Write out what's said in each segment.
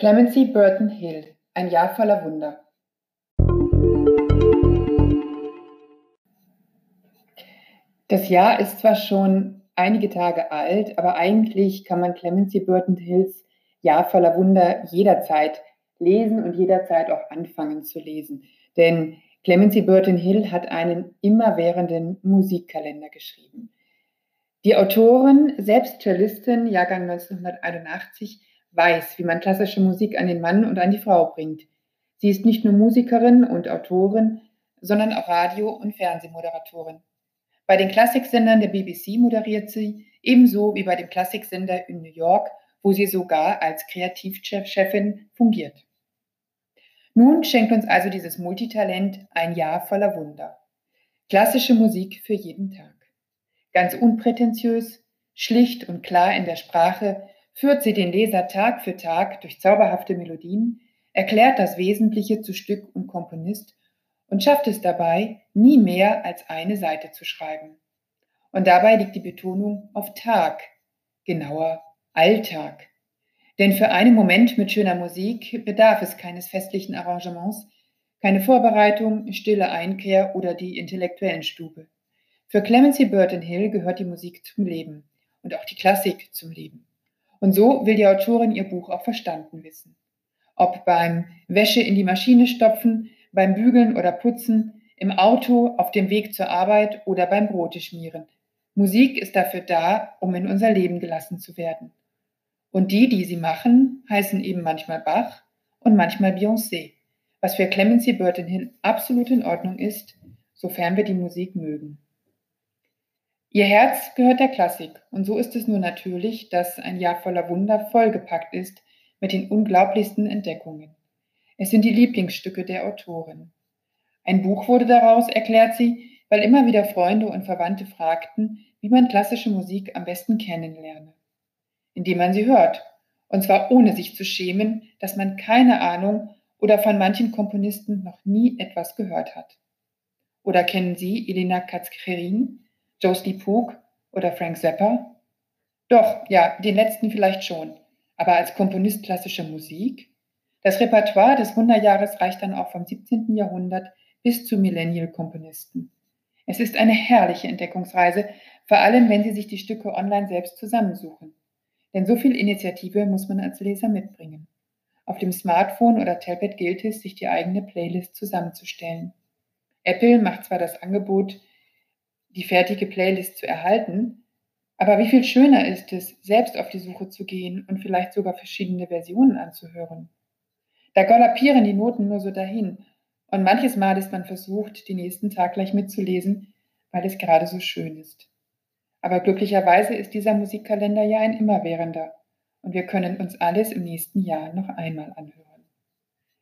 Clemency Burton Hill Ein Jahr voller Wunder Das Jahr ist zwar schon einige Tage alt, aber eigentlich kann man Clemency Burton Hills Jahr voller Wunder jederzeit lesen und jederzeit auch anfangen zu lesen. Denn Clemency Burton Hill hat einen immerwährenden Musikkalender geschrieben. Die Autorin, selbst Cellistin, Jahrgang 1981, weiß, wie man klassische Musik an den Mann und an die Frau bringt. Sie ist nicht nur Musikerin und Autorin, sondern auch Radio- und Fernsehmoderatorin. Bei den Klassiksendern der BBC moderiert sie, ebenso wie bei dem Klassiksender in New York, wo sie sogar als Kreativchefin fungiert. Nun schenkt uns also dieses Multitalent ein Jahr voller Wunder. Klassische Musik für jeden Tag. Ganz unprätentiös, schlicht und klar in der Sprache führt sie den Leser Tag für Tag durch zauberhafte Melodien, erklärt das Wesentliche zu Stück und Komponist und schafft es dabei, nie mehr als eine Seite zu schreiben. Und dabei liegt die Betonung auf Tag, genauer Alltag. Denn für einen Moment mit schöner Musik bedarf es keines festlichen Arrangements, keine Vorbereitung, stille Einkehr oder die intellektuellen Stube. Für Clemency Burton Hill gehört die Musik zum Leben und auch die Klassik zum Leben. Und so will die Autorin ihr Buch auch verstanden wissen. Ob beim Wäsche in die Maschine stopfen, beim Bügeln oder Putzen, im Auto, auf dem Weg zur Arbeit oder beim Brote schmieren. Musik ist dafür da, um in unser Leben gelassen zu werden. Und die, die sie machen, heißen eben manchmal Bach und manchmal Beyoncé, was für Clemency Burton Hill absolut in Ordnung ist, sofern wir die Musik mögen. Ihr Herz gehört der Klassik und so ist es nur natürlich, dass ein Jahr voller Wunder vollgepackt ist mit den unglaublichsten Entdeckungen. Es sind die Lieblingsstücke der Autorin. Ein Buch wurde daraus, erklärt sie, weil immer wieder Freunde und Verwandte fragten, wie man klassische Musik am besten kennenlerne. Indem man sie hört, und zwar ohne sich zu schämen, dass man keine Ahnung oder von manchen Komponisten noch nie etwas gehört hat. Oder kennen Sie Elena Katzkerin, Josie Pook oder Frank Zappa? Doch, ja, den letzten vielleicht schon. Aber als Komponist klassischer Musik? Das Repertoire des Wunderjahres reicht dann auch vom 17. Jahrhundert bis zu Millennial-Komponisten. Es ist eine herrliche Entdeckungsreise, vor allem wenn Sie sich die Stücke online selbst zusammensuchen. Denn so viel Initiative muss man als Leser mitbringen. Auf dem Smartphone oder Tablet gilt es, sich die eigene Playlist zusammenzustellen. Apple macht zwar das Angebot, die fertige Playlist zu erhalten. Aber wie viel schöner ist es, selbst auf die Suche zu gehen und vielleicht sogar verschiedene Versionen anzuhören. Da galoppieren die Noten nur so dahin und manches Mal ist man versucht, den nächsten Tag gleich mitzulesen, weil es gerade so schön ist. Aber glücklicherweise ist dieser Musikkalender ja ein immerwährender und wir können uns alles im nächsten Jahr noch einmal anhören.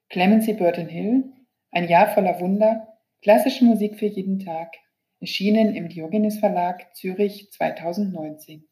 Clemency Burton Hill, ein Jahr voller Wunder, klassische Musik für jeden Tag, erschienen im Diogenes Verlag Zürich 2019